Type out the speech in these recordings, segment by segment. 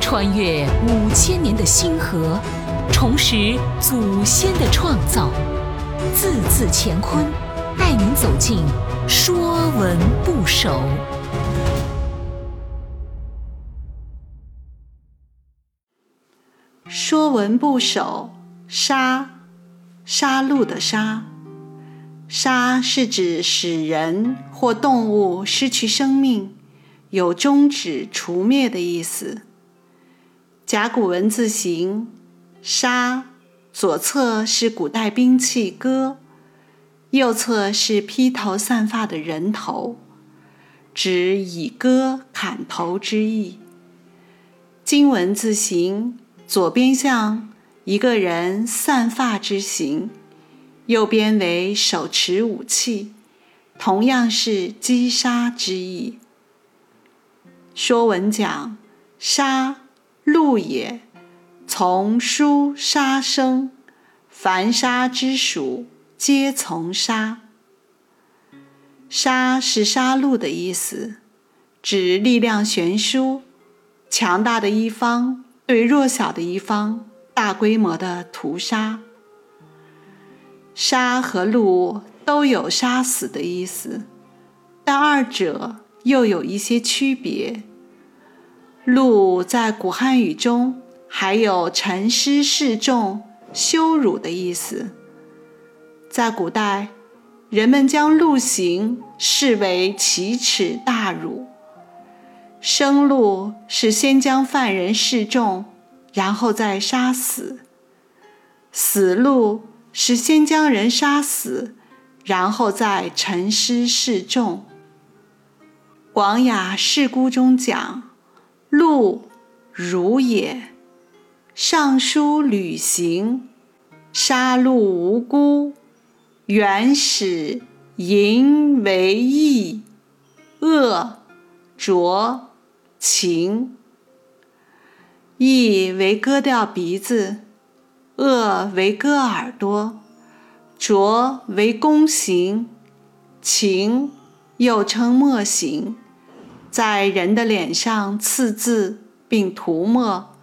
穿越五千年的星河，重拾祖先的创造，字字乾坤，带您走进《说文不首》。《说文不首》杀，杀戮的杀。杀是指使人或动物失去生命，有终止、除灭的意思。甲骨文字形“杀”，左侧是古代兵器戈，右侧是披头散发的人头，指以戈砍头之意。金文字形左边像一个人散发之形。右边为手持武器，同样是击杀之意。《说文》讲：“杀，戮也。从书杀生，凡杀之属，皆从杀。杀是杀戮的意思，指力量悬殊，强大的一方对弱小的一方大规模的屠杀。”杀和戮都有杀死的意思，但二者又有一些区别。戮在古汉语中还有沉尸示众、羞辱的意思。在古代，人们将戮刑视为奇耻大辱。生戮是先将犯人示众，然后再杀死；死戮。是先将人杀死，然后再沉尸示众。《广雅释孤》中讲：“戮，辱也。尚书履行，杀戮无辜，原始淫为义，恶浊情。义为割掉鼻子。”恶为割耳朵，浊为宫刑，情又称墨刑，在人的脸上刺字并涂抹。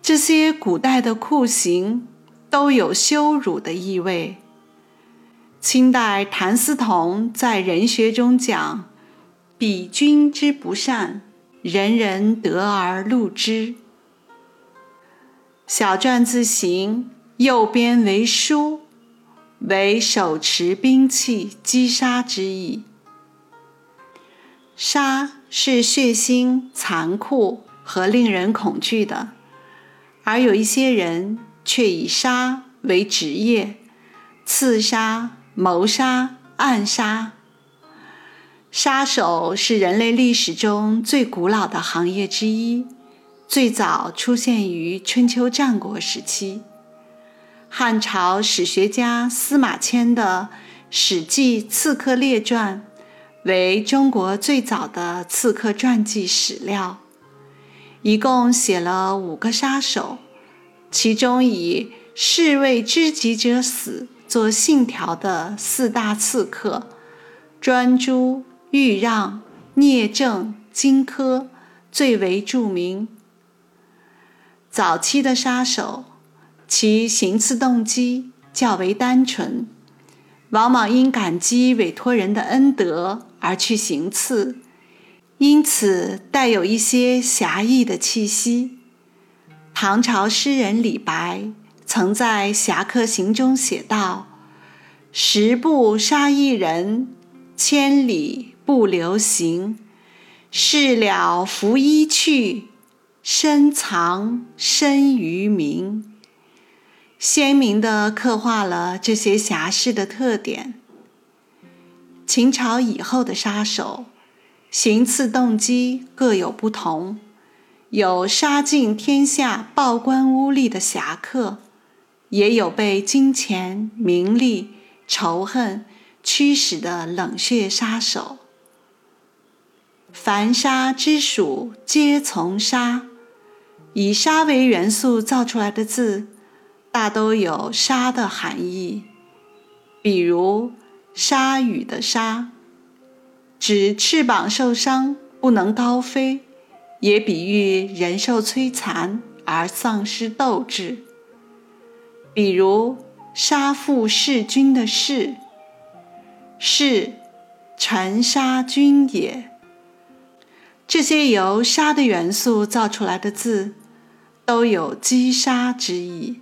这些古代的酷刑都有羞辱的意味。清代谭嗣同在《人学》中讲：“彼君之不善，人人得而戮之。”小篆字形，右边为书，为手持兵器击杀之意。杀是血腥、残酷和令人恐惧的，而有一些人却以杀为职业，刺杀、谋杀、暗杀。杀手是人类历史中最古老的行业之一。最早出现于春秋战国时期，汉朝史学家司马迁的《史记·刺客列传》为中国最早的刺客传记史料，一共写了五个杀手，其中以“士为知己者死”做信条的四大刺客专诸、豫让、聂政、荆轲最为著名。早期的杀手，其行刺动机较为单纯，往往因感激委托人的恩德而去行刺，因此带有一些侠义的气息。唐朝诗人李白曾在《侠客行》中写道：“十步杀一人，千里不留行。事了拂衣去。”深藏身于名，鲜明地刻画了这些侠士的特点。秦朝以后的杀手，行刺动机各有不同，有杀尽天下暴官污吏的侠客，也有被金钱、名利、仇恨驱使的冷血杀手。凡杀之属，皆从杀。以杀为元素造出来的字，大都有杀的含义。比如“鲨鱼”的“鲨”，指翅膀受伤不能高飞，也比喻人受摧残而丧失斗志。比如“杀父弑君”的“弑”，是臣杀君也。这些由“杀”的元素造出来的字，都有击杀之意。